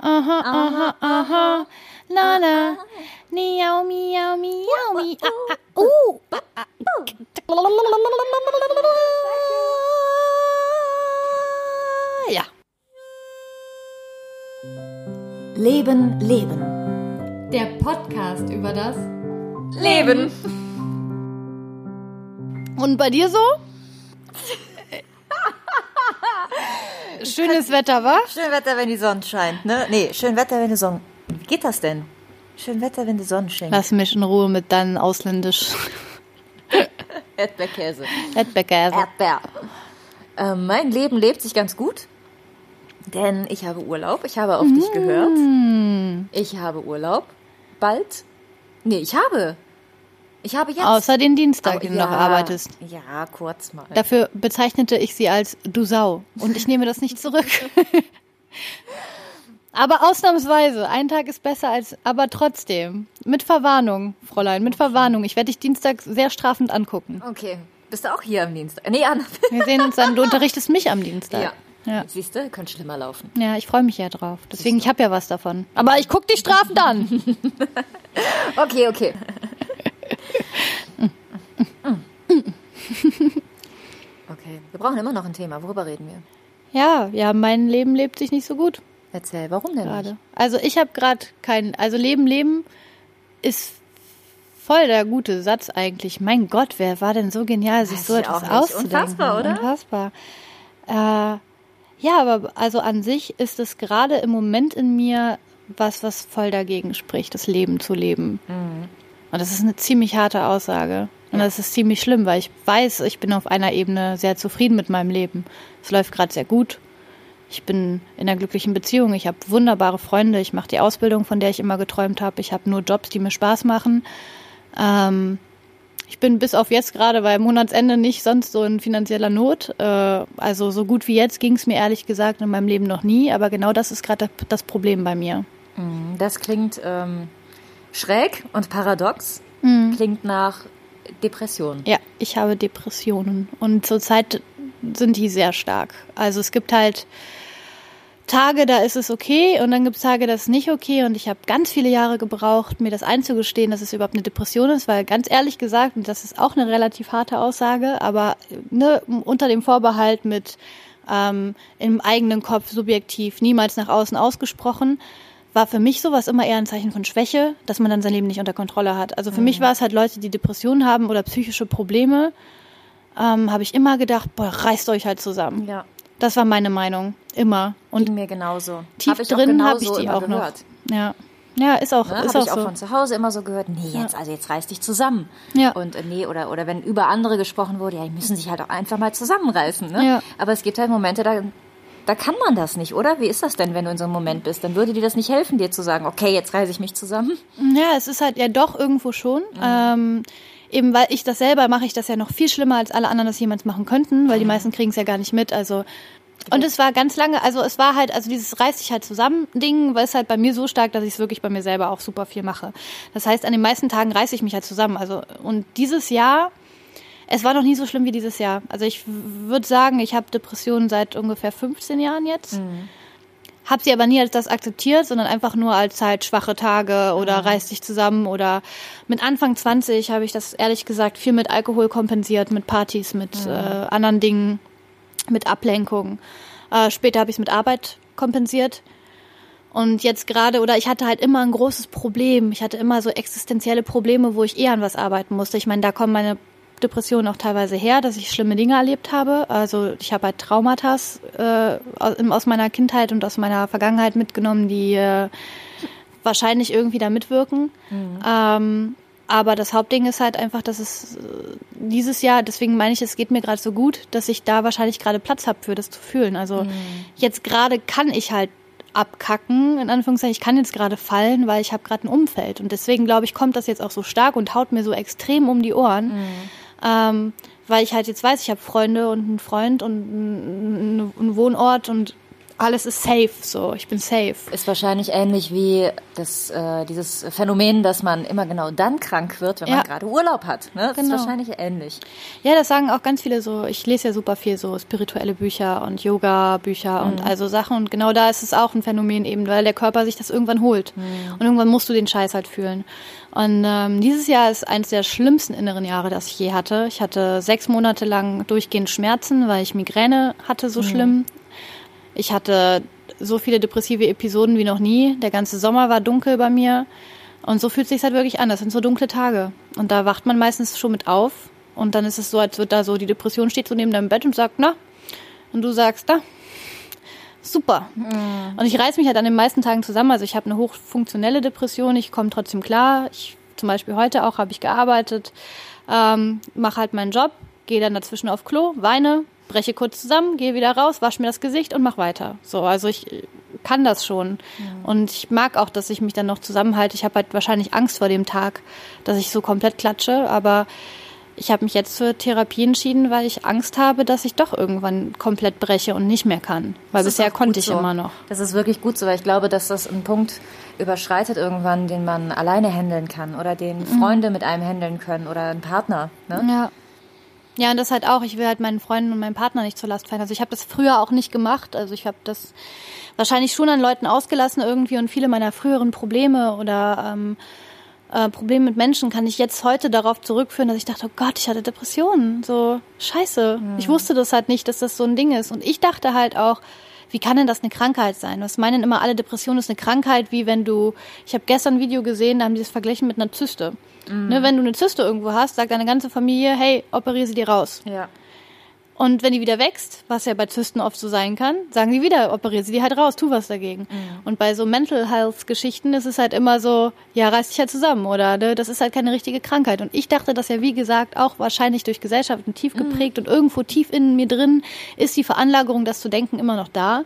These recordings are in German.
Aha, aha, aha. Na, na. Miau, miau, miau, miau. Ah, ah, uh. Ah, ah. Ja. Leben, Leben. Der Podcast über das Leben. Und bei dir so? Schönes Wetter, wa? Schön Wetter, wenn die Sonne scheint, ne? Nee, schön Wetter, wenn die Sonne. Wie geht das denn? Schön Wetter, wenn die Sonne scheint. Lass mich in Ruhe mit deinen ausländisch Erdbeerkäse. Erdbeerkäse. Erdbeer. Ähm, mein Leben lebt sich ganz gut, denn ich habe Urlaub. Ich habe auf dich gehört. Ich habe Urlaub. Bald. Nee, ich habe. Ich habe jetzt. Außer den Dienstag, Aber den du ja, noch arbeitest. Ja, kurz mal. Dafür bezeichnete ich sie als du Sau. Und ich nehme das nicht zurück. aber ausnahmsweise. Ein Tag ist besser als, aber trotzdem. Mit Verwarnung, Fräulein, mit Verwarnung. Ich werde dich Dienstag sehr strafend angucken. Okay. Bist du auch hier am Dienstag? Nee, Anna. Wir sehen uns dann, du unterrichtest mich am Dienstag. Ja. Ja, Siehst du, könnte schlimmer laufen. ja ich freue mich ja drauf. Deswegen, ich habe ja was davon. Aber ich guck dich strafend an. Okay, okay. Okay, wir brauchen immer noch ein Thema. Worüber reden wir? Ja, ja, mein Leben lebt sich nicht so gut. Erzähl, warum denn gerade. nicht? Also ich habe gerade kein, also Leben, Leben ist voll der gute Satz eigentlich. Mein Gott, wer war denn so genial, sich Weiß so etwas auszudenken? Unfassbar, oder? Unfassbar. Äh, ja, aber also an sich ist es gerade im Moment in mir was, was voll dagegen spricht, das Leben zu leben. Mhm. Und das ist eine ziemlich harte Aussage. Und das ist ziemlich schlimm, weil ich weiß, ich bin auf einer Ebene sehr zufrieden mit meinem Leben. Es läuft gerade sehr gut. Ich bin in einer glücklichen Beziehung. Ich habe wunderbare Freunde. Ich mache die Ausbildung, von der ich immer geträumt habe. Ich habe nur Jobs, die mir Spaß machen. Ähm, ich bin bis auf jetzt gerade bei Monatsende nicht sonst so in finanzieller Not. Äh, also so gut wie jetzt ging es mir ehrlich gesagt in meinem Leben noch nie. Aber genau das ist gerade das Problem bei mir. Das klingt ähm, schräg und paradox. Mhm. Klingt nach Depression. Ja, ich habe Depressionen und zurzeit sind die sehr stark. Also es gibt halt Tage, da ist es okay und dann gibt es Tage, da ist nicht okay und ich habe ganz viele Jahre gebraucht, mir das einzugestehen, dass es überhaupt eine Depression ist, weil ganz ehrlich gesagt, und das ist auch eine relativ harte Aussage, aber ne, unter dem Vorbehalt mit ähm, im eigenen Kopf subjektiv, niemals nach außen ausgesprochen, war für mich sowas immer eher ein Zeichen von Schwäche, dass man dann sein Leben nicht unter Kontrolle hat. Also für mich war es halt Leute, die Depressionen haben oder psychische Probleme, ähm, habe ich immer gedacht, boah, reißt euch halt zusammen. Ja, Das war meine Meinung, immer. Und ging mir genauso. tief Hab drin habe ich die auch gehört. noch. Ja, ja, ist auch, Ne? ist Habe auch ich auch so. von zu Hause immer so gehört, nee, jetzt, also jetzt reiß dich zusammen. Ja. Und äh, nee, oder, oder wenn über andere gesprochen wurde, ja, die müssen sich halt auch einfach mal zusammenreißen. Ne? Ja. Aber es gibt halt Momente, da, da kann man das nicht, oder? Wie ist das denn, wenn du in so einem Moment bist? Dann würde dir das nicht helfen, dir zu sagen, okay, jetzt reiße ich mich zusammen. Ja, es ist halt ja doch irgendwo schon. Ähm, eben weil ich das selber mache, ich das ja noch viel schlimmer, als alle anderen das jemals machen könnten, weil die meisten kriegen es ja gar nicht mit. Also und es war ganz lange, also es war halt, also dieses reiß dich halt zusammen Ding, war es halt bei mir so stark, dass ich es wirklich bei mir selber auch super viel mache. Das heißt, an den meisten Tagen reiße ich mich halt zusammen. Also und dieses Jahr, es war noch nie so schlimm wie dieses Jahr. Also ich würde sagen, ich habe Depressionen seit ungefähr 15 Jahren jetzt. Hab sie aber nie als das akzeptiert, sondern einfach nur als halt schwache Tage oder reiß dich zusammen oder mit Anfang 20 habe ich das ehrlich gesagt viel mit Alkohol kompensiert, mit Partys, mit äh, anderen Dingen, mit Ablenkung. Äh, später habe ich es mit Arbeit kompensiert. Und jetzt gerade, oder ich hatte halt immer ein großes Problem. Ich hatte immer so existenzielle Probleme, wo ich eher an was arbeiten musste. Ich meine, da kommen meine Depressionen auch teilweise her, dass ich schlimme Dinge erlebt habe. Also ich habe halt Traumata äh, aus, meiner Kindheit und aus meiner Vergangenheit mitgenommen, die äh, wahrscheinlich irgendwie da mitwirken. Ähm, aber das Hauptding ist halt einfach, dass es äh, dieses Jahr, deswegen meine ich, es geht mir gerade so gut, dass ich da wahrscheinlich gerade Platz habe für das zu fühlen. Also jetzt gerade kann ich halt abkacken, in Anführungszeichen, ich kann jetzt gerade fallen, weil ich habe gerade ein Umfeld. Und deswegen glaube ich, kommt das jetzt auch so stark und haut mir so extrem um die Ohren. Ähm, weil ich halt jetzt weiß, ich habe Freunde und einen Freund und einen, einen Wohnort und alles ist safe, so, ich bin safe. Ist wahrscheinlich ähnlich wie das, äh, dieses Phänomen, dass man immer genau dann krank wird, wenn Ja. man gerade Urlaub hat. Ne? Das Genau. ist wahrscheinlich ähnlich. Ja, das sagen auch ganz viele so, ich lese ja super viel so spirituelle Bücher und Yoga-Bücher Mhm. und also Sachen und genau da ist es auch ein Phänomen eben, weil der Körper sich das irgendwann holt Mhm. und irgendwann musst du den Scheiß halt fühlen. Und ähm, dieses Jahr ist eines der schlimmsten inneren Jahre, das ich je hatte. Ich hatte sechs Monate lang durchgehend Schmerzen, weil ich Migräne hatte Mhm. so schlimm. Ich hatte so viele depressive Episoden wie noch nie. Der ganze Sommer war dunkel bei mir. Und so fühlt sich halt wirklich an. Das sind so dunkle Tage. Und da wacht man meistens schon mit auf. Und dann ist es so, als wird da so, die Depression steht so neben deinem Bett und sagt, na? Und du sagst, na? Super. Und ich reiß mich halt an den meisten Tagen zusammen. Also ich habe eine hochfunktionelle Depression. Ich komme trotzdem klar. Ich, zum Beispiel heute auch habe ich gearbeitet, ähm, mache halt meinen Job, gehe dann dazwischen auf Klo, weine, breche kurz zusammen, gehe wieder raus, wasche mir das Gesicht und mach weiter. So, also ich äh, kann das schon. Und ich mag auch, dass ich mich dann noch zusammenhalte. Ich habe halt wahrscheinlich Angst vor dem Tag, dass ich so komplett klatsche, aber ich habe mich jetzt zur Therapie entschieden, weil ich Angst habe, dass ich doch irgendwann komplett breche und nicht mehr kann. Weil Das bisher konnte ich so. immer noch. Das ist wirklich gut so, weil ich glaube, dass das einen Punkt überschreitet irgendwann, den man alleine handeln kann oder den Mhm. Freunde mit einem handeln können oder ein Partner. Ne? Ja. Ja, und das halt auch, ich will halt meinen Freunden und meinem Partner nicht zur Last fallen. Also ich habe das früher auch nicht gemacht. Also ich habe das wahrscheinlich schon an Leuten ausgelassen irgendwie und viele meiner früheren Probleme oder ähm, äh, Probleme mit Menschen kann ich jetzt heute darauf zurückführen, dass ich dachte, oh Gott, ich hatte Depressionen. So, scheiße. Ich wusste das halt nicht, dass das so ein Ding ist. Und ich dachte halt auch, wie kann denn das eine Krankheit sein? Was meinen immer alle, Depression ist eine Krankheit, wie wenn du, ich habe gestern ein Video gesehen, da haben die das verglichen mit einer Zyste. Ne, wenn du eine Zyste irgendwo hast, sagt deine ganze Familie, hey, operiere sie dir raus. Ja. Und wenn die wieder wächst, was ja bei Zysten oft so sein kann, sagen die wieder, operiere sie die halt raus, tu was dagegen. Und bei so Mental Health Geschichten ist es halt immer so, ja, reiß dich halt zusammen oder ne, das ist halt keine richtige Krankheit. Und ich dachte das ja, wie gesagt, auch wahrscheinlich durch Gesellschaften tief geprägt und irgendwo tief in mir drin ist die Veranlagerung, das zu denken, immer noch da.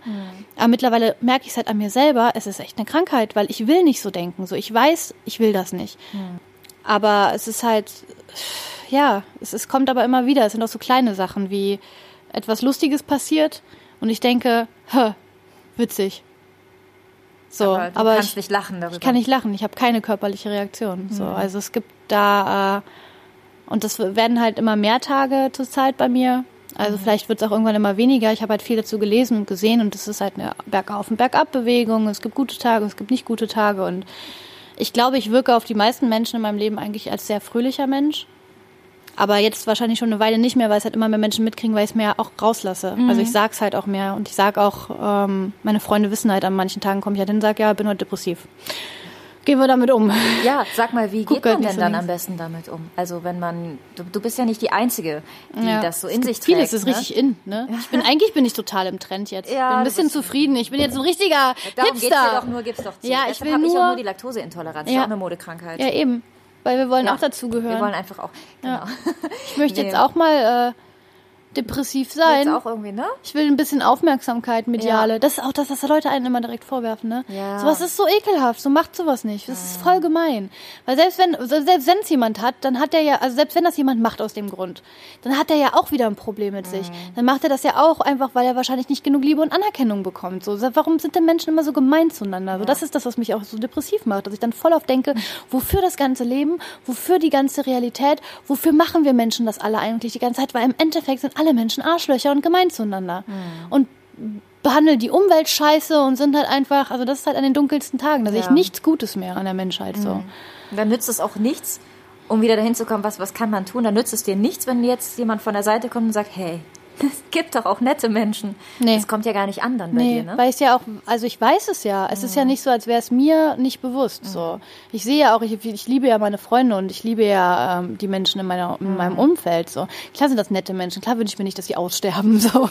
Aber mittlerweile merke ich es halt an mir selber, es ist echt eine Krankheit, weil ich will nicht so denken. So, ich weiß, ich will das nicht. Aber es ist halt, ja, es, es kommt aber immer wieder. Es sind auch so kleine Sachen wie etwas Lustiges passiert und ich denke, hä, witzig. So, aber aber, ich, nicht lachen darüber. ich kann nicht lachen. Ich habe keine körperliche Reaktion. So, also es gibt da äh, und das werden halt immer mehr Tage zur Zeit bei mir. Also vielleicht wird es auch irgendwann immer weniger. Ich habe halt viel dazu gelesen und gesehen und es ist halt eine Bergauf- und Bergab-Bewegung. Es gibt gute Tage, es gibt nicht gute Tage und ich glaube, ich wirke auf die meisten Menschen in meinem Leben eigentlich als sehr fröhlicher Mensch. Aber jetzt wahrscheinlich schon eine Weile nicht mehr, weil es halt immer mehr Menschen mitkriegen, weil ich es mehr auch rauslasse. Also ich sag's halt auch mehr und ich sag auch, ähm, meine Freunde wissen halt, an manchen Tagen komme ich halt hin und sag, ja, bin heute depressiv. Gehen wir damit um. Ja, sag mal, wie Guck geht man halt nicht denn so dann links. am besten damit um? Also wenn man, du, du bist ja nicht die Einzige, die Ja. das so in sich trägt. Vieles ist ne? richtig in, ne? Ich bin, eigentlich bin ich total im Trend jetzt. Ja, bin ein bisschen zufrieden. Ich bin jetzt ein richtiger Darum Hipster. doch nur, gib's doch zu. Ja, ich Deshalb will habe ich auch nur- nur die Laktoseintoleranz, Ja. ja. auch eine Modekrankheit. Ja, eben. Weil wir wollen Ja. auch dazugehören. Wir wollen einfach auch, genau. Ja. Ich möchte Nee. jetzt auch mal äh, depressiv sein. Jetzt auch irgendwie, ne? Ich will ein bisschen Aufmerksamkeit, mediale. Ja. Das ist auch das, was Leute einen immer direkt vorwerfen, ne? Ja. Sowas ist so ekelhaft, so macht sowas nicht. Das ist voll gemein. Weil selbst wenn, selbst wenn es jemand hat, dann hat er ja, also selbst wenn das jemand macht aus dem Grund, dann hat er ja auch wieder ein Problem mit sich. Dann macht er das ja auch einfach, weil er wahrscheinlich nicht genug Liebe und Anerkennung bekommt. So, warum sind denn Menschen immer so gemein zueinander? So, das ist das, was mich auch so depressiv macht, dass ich dann voll auf denke, wofür das ganze Leben, wofür die ganze Realität, wofür machen wir Menschen das alle eigentlich die ganze Zeit? Weil im Endeffekt sind alle Menschen Arschlöcher und gemein zueinander. Und behandeln die Umwelt scheiße und sind halt einfach, also das ist halt an den dunkelsten Tagen, da sehe ich Ja. nichts Gutes mehr an der Menschheit so. Und dann nützt es auch nichts, um wieder dahin zu kommen, was, was kann man tun. Dann nützt es dir nichts, wenn jetzt jemand von der Seite kommt und sagt, hey, es gibt doch auch nette Menschen. Nee. Das kommt ja gar nicht an dann bei Nee, dir, ne? weil ich ja auch, also ich weiß es ja. Es ist ja nicht so, als wäre es mir nicht bewusst. So, ich sehe ja auch, ich, ich liebe ja meine Freunde und ich liebe ja ähm, die Menschen in meiner in meinem Umfeld. So, klar sind das nette Menschen. Klar wünsche ich mir nicht, dass sie aussterben. So,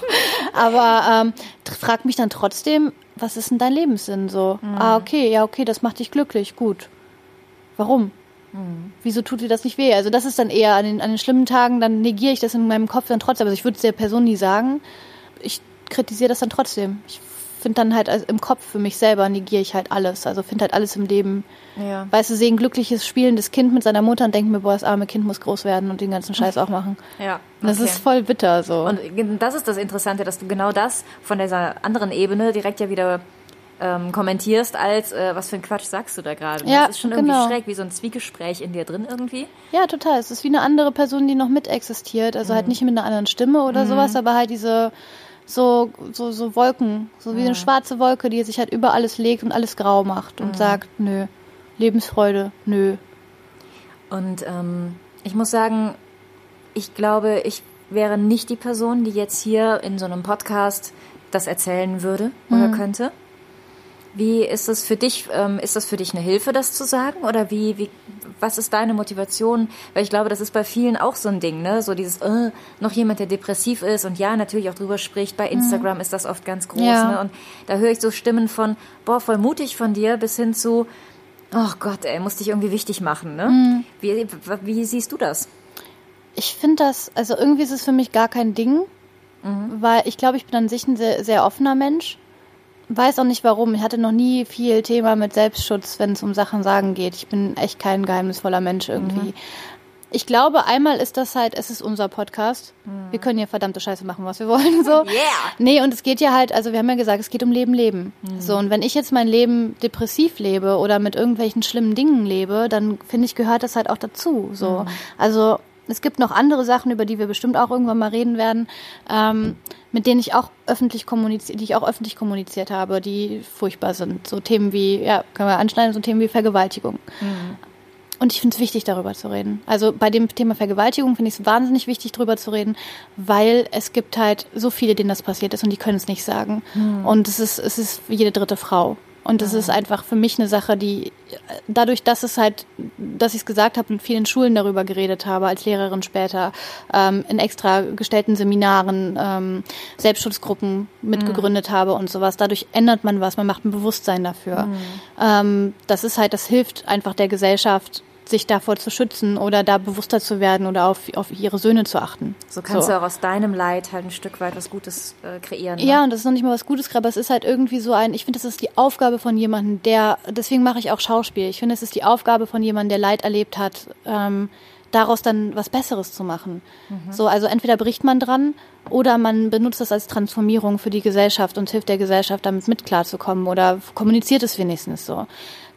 aber ähm, frag mich dann trotzdem, was ist denn dein Lebenssinn? So, ah okay, ja okay, das macht dich glücklich, gut. Warum? Wieso tut dir das nicht weh? Also das ist dann eher an den, an den schlimmen Tagen, dann negiere ich das in meinem Kopf dann trotzdem. Also ich würde es der Person nie sagen. Ich kritisiere das dann trotzdem. Ich finde dann halt also im Kopf für mich selber negiere ich halt alles. Also finde halt alles im Leben. Ja. Weißt du, sehe ein glückliches, spielendes Kind mit seiner Mutter und denke mir, boah, das arme Kind muss groß werden und den ganzen Scheiß auch machen. Ja. Und Das okay. ist voll bitter so. Und das ist das Interessante, dass du genau das von dieser anderen Ebene direkt ja wieder ähm, kommentierst, als äh, was für ein Quatsch sagst du da gerade. Ja, das ist schon irgendwie genau. schräg, wie so ein Zwiegespräch in dir drin irgendwie. Ja, total. Es ist wie eine andere Person, die noch mit existiert. Also halt nicht mit einer anderen Stimme oder sowas, aber halt diese so, so, so Wolken, so wie eine schwarze Wolke, die sich halt über alles legt und alles grau macht und sagt, nö, Lebensfreude, nö. Und ähm, ich muss sagen, ich glaube, ich wäre nicht die Person, die jetzt hier in so einem Podcast das erzählen würde oder könnte. Wie ist es für dich? Ähm, ist das für dich eine Hilfe, das zu sagen? Oder wie, wie, was ist deine Motivation? Weil ich glaube, das ist bei vielen auch so ein Ding, ne? So dieses, äh, noch jemand, der depressiv ist und ja, natürlich auch drüber spricht. Bei Instagram ist das oft ganz groß, Ja. ne? Und da höre ich so Stimmen von, boah, voll mutig von dir, bis hin zu, oh Gott, ey, musst dich irgendwie wichtig machen, ne? Wie, wie siehst du das? Ich finde das, also irgendwie ist es für mich gar kein Ding, weil ich glaube, ich bin an sich ein sehr, sehr offener Mensch. Weiß auch nicht warum. Ich hatte noch nie viel Thema mit Selbstschutz, wenn es um Sachen sagen geht. Ich bin echt kein geheimnisvoller Mensch irgendwie. Ich glaube, einmal ist das halt, es ist unser Podcast. Wir können hier verdammte Scheiße machen, was wir wollen. So. Yeah! Nee, und es geht ja halt, also wir haben ja gesagt, es geht um Leben, Leben. So, und wenn ich jetzt mein Leben depressiv lebe oder mit irgendwelchen schlimmen Dingen lebe, dann finde ich, gehört das halt auch dazu. So. Also es gibt noch andere Sachen, über die wir bestimmt auch irgendwann mal reden werden, ähm, mit denen ich auch öffentlich kommuniziert, die ich auch öffentlich kommuniziert habe, die furchtbar sind. So Themen wie, ja, können wir anschneiden, so Themen wie Vergewaltigung. Und ich finde es wichtig, darüber zu reden. Also bei dem Thema Vergewaltigung finde ich es wahnsinnig wichtig, darüber zu reden, weil es gibt halt so viele, denen das passiert ist und die können es nicht sagen. Und es ist, es ist jede dritte Frau. Und es ist einfach für mich eine Sache, die dadurch, dass es halt, dass ich es gesagt habe und vielen Schulen darüber geredet habe, als Lehrerin später, ähm, in extra gestellten Seminaren, ähm, Selbstschutzgruppen mitgegründet habe und sowas. Dadurch ändert man was, man macht ein Bewusstsein dafür. Ähm, das ist halt, das hilft einfach der Gesellschaft, sich davor zu schützen oder da bewusster zu werden oder auf, auf ihre Söhne zu achten. So kannst du auch aus deinem Leid halt ein Stück weit was Gutes äh, kreieren. Ne? Ja, und das ist noch nicht mal was Gutes, aber es ist halt irgendwie so ein, ich finde, das ist die Aufgabe von jemandem, der, deswegen mache ich auch Schauspiel. Ich finde, es ist die Aufgabe von jemandem, der Leid erlebt hat, ähm, daraus dann was Besseres zu machen. So, also entweder bricht man dran oder man benutzt das als Transformierung für die Gesellschaft und hilft der Gesellschaft damit mit klarzukommen oder kommuniziert es wenigstens so.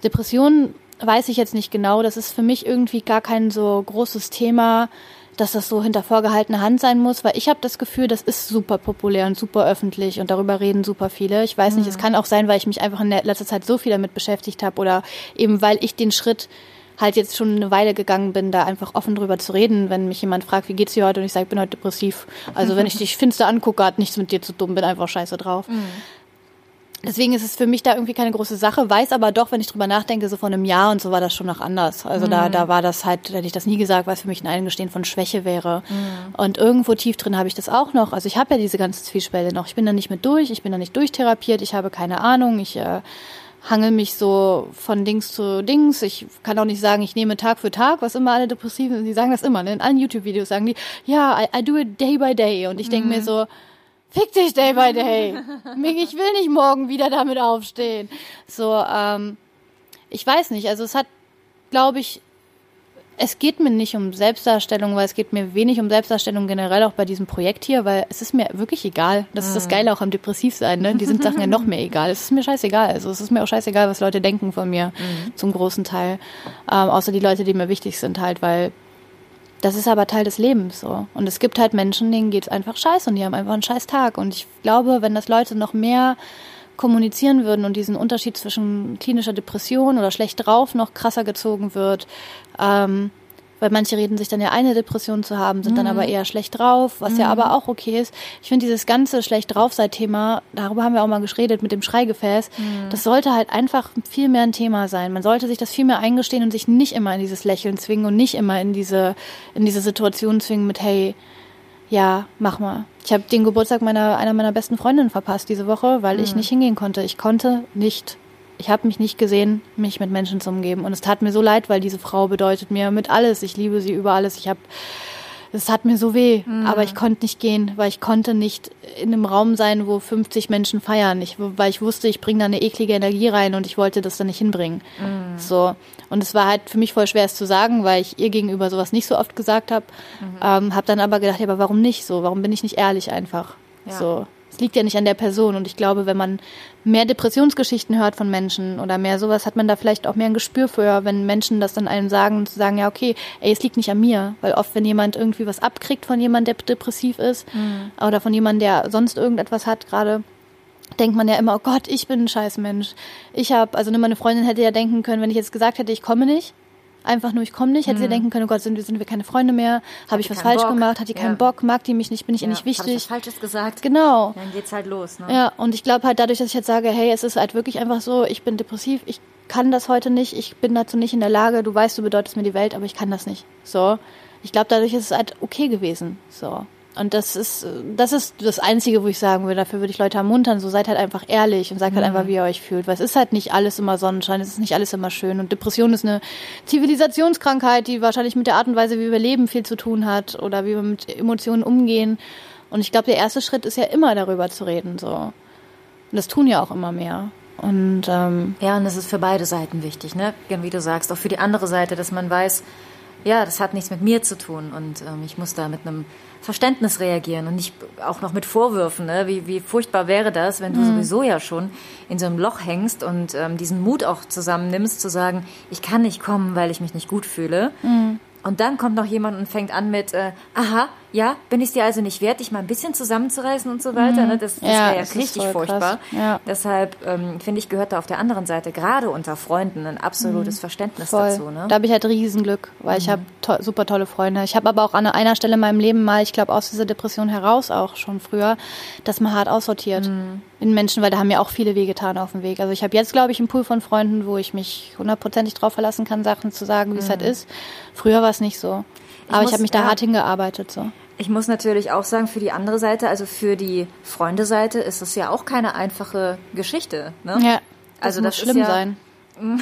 Depressionen weiß ich jetzt nicht genau, das ist für mich irgendwie gar kein so großes Thema, dass das so hinter vorgehaltener Hand sein muss, weil ich habe das Gefühl, das ist super populär und super öffentlich und darüber reden super viele. Ich weiß nicht, es kann auch sein, weil ich mich einfach in der letzter Zeit so viel damit beschäftigt habe oder eben weil ich den Schritt halt jetzt schon eine Weile gegangen bin, da einfach offen drüber zu reden, wenn mich jemand fragt, wie geht's dir heute und ich sage, ich bin heute depressiv. Also wenn ich dich finster angucke, hat nichts mit dir zu tun, bin einfach scheiße drauf. Deswegen ist es für mich da irgendwie keine große Sache, weiß aber doch, wenn ich drüber nachdenke, so vor einem Jahr und so war das schon noch anders. Also da, da war das halt, hätte ich das nie gesagt, weil es für mich ein Eingestehen von Schwäche wäre. Und irgendwo tief drin habe ich das auch noch. Also ich habe ja diese ganze Zwiespälte noch. Ich bin da nicht mit durch, ich bin da nicht durchtherapiert, ich habe keine Ahnung, ich äh, hangel mich so von Dings zu Dings. Ich kann auch nicht sagen, ich nehme Tag für Tag, was immer alle Depressiven, die sagen das immer, ne? in allen YouTube-Videos sagen die, ja, I, I do it day by day. Und ich denke mir so, Fick dich day by day. Ich will nicht morgen wieder damit aufstehen. So, ähm, ich weiß nicht. Also es hat, glaube ich, es geht mir nicht um Selbstdarstellung, weil es geht mir wenig um Selbstdarstellung generell auch bei diesem Projekt hier, weil es ist mir wirklich egal. Das ist das Geile auch am Depressivsein, ne? Die sind Sachen ja noch mehr egal. Es ist mir scheißegal. Also es ist mir auch scheißegal, was Leute denken von mir, zum großen Teil. Ähm, außer die Leute, die mir wichtig sind halt, weil das ist aber Teil des Lebens so. Und es gibt halt Menschen, denen geht's einfach scheiße und die haben einfach einen scheiß Tag. Und ich glaube, wenn das Leute noch mehr kommunizieren würden und diesen Unterschied zwischen klinischer Depression oder schlecht drauf noch krasser gezogen wird, ähm, weil manche reden sich dann ja eine Depression zu haben, sind dann aber eher schlecht drauf, was ja aber auch okay ist. Ich finde dieses ganze schlecht drauf sei Thema, darüber haben wir auch mal geredet mit dem Schreigefäß, das sollte halt einfach viel mehr ein Thema sein. Man sollte sich das viel mehr eingestehen und sich nicht immer in dieses Lächeln zwingen und nicht immer in diese in diese Situation zwingen mit hey, ja, mach mal. Ich habe den Geburtstag meiner einer meiner besten Freundinnen verpasst diese Woche, weil ich nicht hingehen konnte. Ich konnte nicht. Ich habe mich nicht gesehen, mich mit Menschen zu umgeben. Und es tat mir so leid, weil diese Frau bedeutet mir mit alles. Ich liebe sie über alles. Ich habe das hat mir so weh, mhm. aber ich konnte nicht gehen, weil ich konnte nicht in einem Raum sein, wo 50 Menschen feiern, ich, weil ich wusste, ich bringe da eine eklige Energie rein und ich wollte das da nicht hinbringen. Mhm. So und es war halt für mich voll schwer, es zu sagen, weil ich ihr gegenüber sowas nicht so oft gesagt habe. Mhm. Ähm, habe dann aber gedacht, ja, aber warum nicht so? Warum bin ich nicht ehrlich einfach? Ja. So es liegt ja nicht an der Person. Und ich glaube, wenn man mehr Depressionsgeschichten hört von Menschen oder mehr sowas, hat man da vielleicht auch mehr ein Gespür für, wenn Menschen das dann einem sagen und zu sagen, ja, okay, ey, es liegt nicht an mir. Weil oft, wenn jemand irgendwie was abkriegt von jemandem, der depressiv ist mhm. oder von jemandem, der sonst irgendetwas hat gerade, denkt man ja immer, oh Gott, ich bin ein scheiß Mensch. Ich habe, also meine Freundin hätte ja denken können, wenn ich jetzt gesagt hätte, ich komme nicht, einfach nur, ich komme nicht, hätte mhm. sie denken können, oh Gott, sind, sind wir keine Freunde mehr, habe ich was falsch Bock. gemacht, hat die keinen ja. Bock, mag die mich nicht, bin ich ja. ihr nicht wichtig. Hab ich was Falsches gesagt. Genau. Dann geht's halt los. Ne? Ja, und ich glaube halt dadurch, dass ich jetzt sage, hey, es ist halt wirklich einfach so, ich bin depressiv, ich kann das heute nicht, ich bin dazu nicht in der Lage, du weißt, du bedeutest mir die Welt, aber ich kann das nicht. So. Ich glaube, dadurch ist es halt okay gewesen. So. Und das ist, das ist das Einzige, wo ich sagen würde, dafür würde ich Leute ermuntern, so seid halt einfach ehrlich und sagt halt einfach, mhm. wie ihr euch fühlt. Weil es ist halt nicht alles immer Sonnenschein, es ist nicht alles immer schön. Und Depression ist eine Zivilisationskrankheit, die wahrscheinlich mit der Art und Weise, wie wir leben, viel zu tun hat oder wie wir mit Emotionen umgehen. Und ich glaube, der erste Schritt ist ja immer darüber zu reden, so. Und das tun ja auch immer mehr. Und ähm, ja, und das ist für beide Seiten wichtig, ne? Wie du sagst, auch für die andere Seite, dass man weiß, ja, das hat nichts mit mir zu tun und ähm, ich muss da mit einem Verständnis reagieren und nicht auch noch mit Vorwürfen. Ne? Wie, wie furchtbar wäre das, wenn du mhm. sowieso ja schon in so einem Loch hängst und ähm, diesen Mut auch zusammennimmst, zu sagen, ich kann nicht kommen, weil ich mich nicht gut fühle. Mhm. Und dann kommt noch jemand und fängt an mit, äh, aha, ja, bin ich dir also nicht wert, dich mal ein bisschen zusammenzureißen und so weiter. Mhm. Ne? Das, das ja, wäre ja richtig furchtbar. Ja. Deshalb ähm, finde ich, gehört da auf der anderen Seite, gerade unter Freunden, ein absolutes mhm. Verständnis Voll. dazu. Ne? Da habe ich halt Riesenglück, weil mhm. ich habe to super tolle Freunde. Ich habe aber auch an einer Stelle in meinem Leben mal, ich glaube, aus dieser Depression heraus auch schon früher, das mal hart aussortiert. Mhm. In Menschen, weil da haben mir auch viele wehgetan auf dem Weg. Also ich habe jetzt, glaube ich, einen Pool von Freunden, wo ich mich hundertprozentig drauf verlassen kann, Sachen zu sagen, wie es halt mhm. ist. Früher war es nicht so. Aber ich, ich habe mich da ja, hart hingearbeitet. So. Ich muss natürlich auch sagen, für die andere Seite, also für die Freundeseite, ist es ja auch keine einfache Geschichte. Ne? Ja, das also muss das schlimm ja, sein.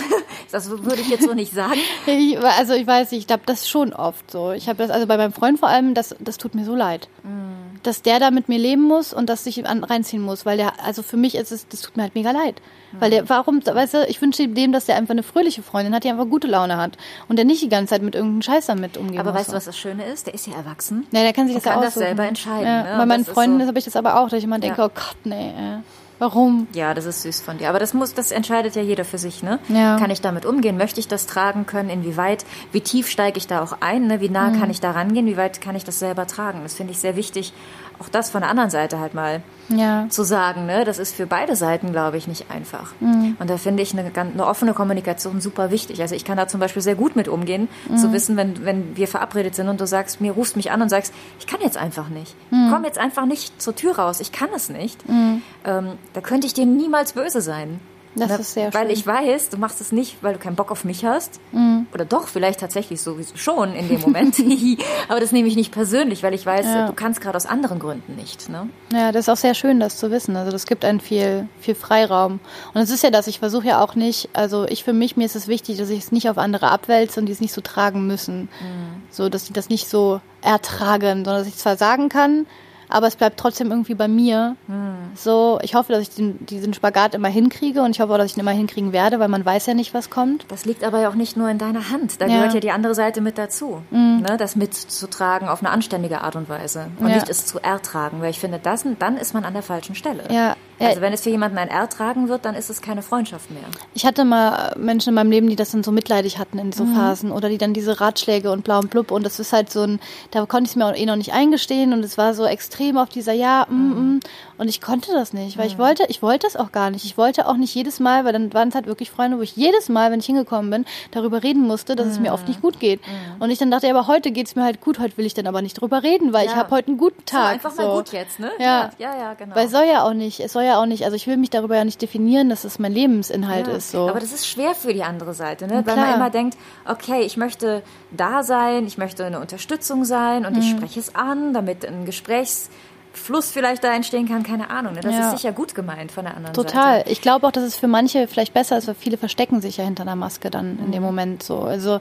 das würde ich jetzt so nicht sagen. Ich, also ich weiß nicht, ich glaube, das schon oft so. Ich habe das, also bei meinem Freund vor allem, das, das tut mir so leid. Mm dass der da mit mir leben muss und das sich reinziehen muss, weil der, also für mich ist es, das tut mir halt mega leid. Mhm. Weil der, warum, weißt du, ich wünsche dem, dass der einfach eine fröhliche Freundin hat, die einfach gute Laune hat und der nicht die ganze Zeit mit irgendeinem Scheiß damit umgeht. Aber muss. weißt du, was das Schöne ist? Der ist ja erwachsen. Ja, der kann sich das kann ja das selber entscheiden. Ja, ne? Bei meinen Freunden so. habe ich das aber auch, dass ich immer denke, ja. oh Gott, nee. Äh. Warum? Ja, das ist süß von dir. Aber das muss, das entscheidet ja jeder für sich, ne? Ja. Kann ich damit umgehen? Möchte ich das tragen können? Inwieweit? Wie tief steige ich da auch ein? Ne? Wie nah mhm. kann ich da rangehen? Wie weit kann ich das selber tragen? Das finde ich sehr wichtig, auch das von der anderen Seite halt mal ja. zu sagen. Ne? Das ist für beide Seiten, glaube ich, nicht einfach. Mhm. Und da finde ich eine, eine, offene Kommunikation super wichtig. Also ich kann da zum Beispiel sehr gut mit umgehen, mhm. zu wissen, wenn, wenn wir verabredet sind und du sagst, mir rufst mich an und sagst, ich kann jetzt einfach nicht. Mhm. Komm jetzt einfach nicht zur Tür raus. Ich kann es nicht. Mhm. Ähm, da könnte ich dir niemals böse sein. Das Na, ist sehr Weil schön. ich weiß, du machst es nicht, weil du keinen Bock auf mich hast. Mhm. Oder doch, vielleicht tatsächlich sowieso schon in dem Moment. Aber das nehme ich nicht persönlich, weil ich weiß, ja. du kannst gerade aus anderen Gründen nicht. Ne? Ja, das ist auch sehr schön, das zu wissen. Also das gibt einen viel, viel Freiraum. Und es ist ja das, ich versuche ja auch nicht, also ich für mich, mir ist es wichtig, dass ich es nicht auf andere abwälze und die es nicht so tragen müssen. Mhm. So, dass sie das nicht so ertragen, sondern dass ich zwar sagen kann, aber es bleibt trotzdem irgendwie bei mir. Hm. So, ich hoffe, dass ich den, diesen Spagat immer hinkriege und ich hoffe auch, dass ich ihn immer hinkriegen werde, weil man weiß ja nicht, was kommt. Das liegt aber ja auch nicht nur in deiner Hand. Da ja. gehört ja die andere Seite mit dazu. Mhm. Ne? Das mitzutragen auf eine anständige Art und Weise und ja. nicht es zu ertragen, weil ich finde, das, dann ist man an der falschen Stelle. Ja. Also wenn es für jemanden ein Ertragen wird, dann ist es keine Freundschaft mehr. Ich hatte mal Menschen in meinem Leben, die das dann so mitleidig hatten in so mhm. Phasen oder die dann diese Ratschläge und blau und blub und das ist halt so ein, da konnte ich es mir auch eh noch nicht eingestehen und es war so extrem auf dieser Ja, mm, mm, und ich konnte das nicht, weil ich wollte, ich wollte es auch gar nicht. Ich wollte auch nicht jedes Mal, weil dann waren es halt wirklich Freunde, wo ich jedes Mal, wenn ich hingekommen bin, darüber reden musste, dass es mir oft nicht gut geht. Und ich dann dachte, ja, aber heute geht es mir halt gut, heute will ich dann aber nicht drüber reden, weil ja. ich habe heute einen guten Tag. So, einfach so. mal gut jetzt, ne? Ja. ja, ja, genau. Weil es soll ja auch nicht, es soll ja auch nicht, also ich will mich darüber ja nicht definieren, dass es mein Lebensinhalt ja. ist. So. Aber das ist schwer für die andere Seite, ne? weil man immer denkt, okay, ich möchte da sein, ich möchte eine Unterstützung sein und mhm. ich spreche es an, damit ein Gesprächs Fluss vielleicht da entstehen kann, keine Ahnung. Ne? Das ja. ist sicher gut gemeint von der anderen Total. Seite. Ich glaube auch, dass es für manche vielleicht besser ist, weil viele verstecken sich ja hinter einer Maske dann in dem mhm. Moment so. Also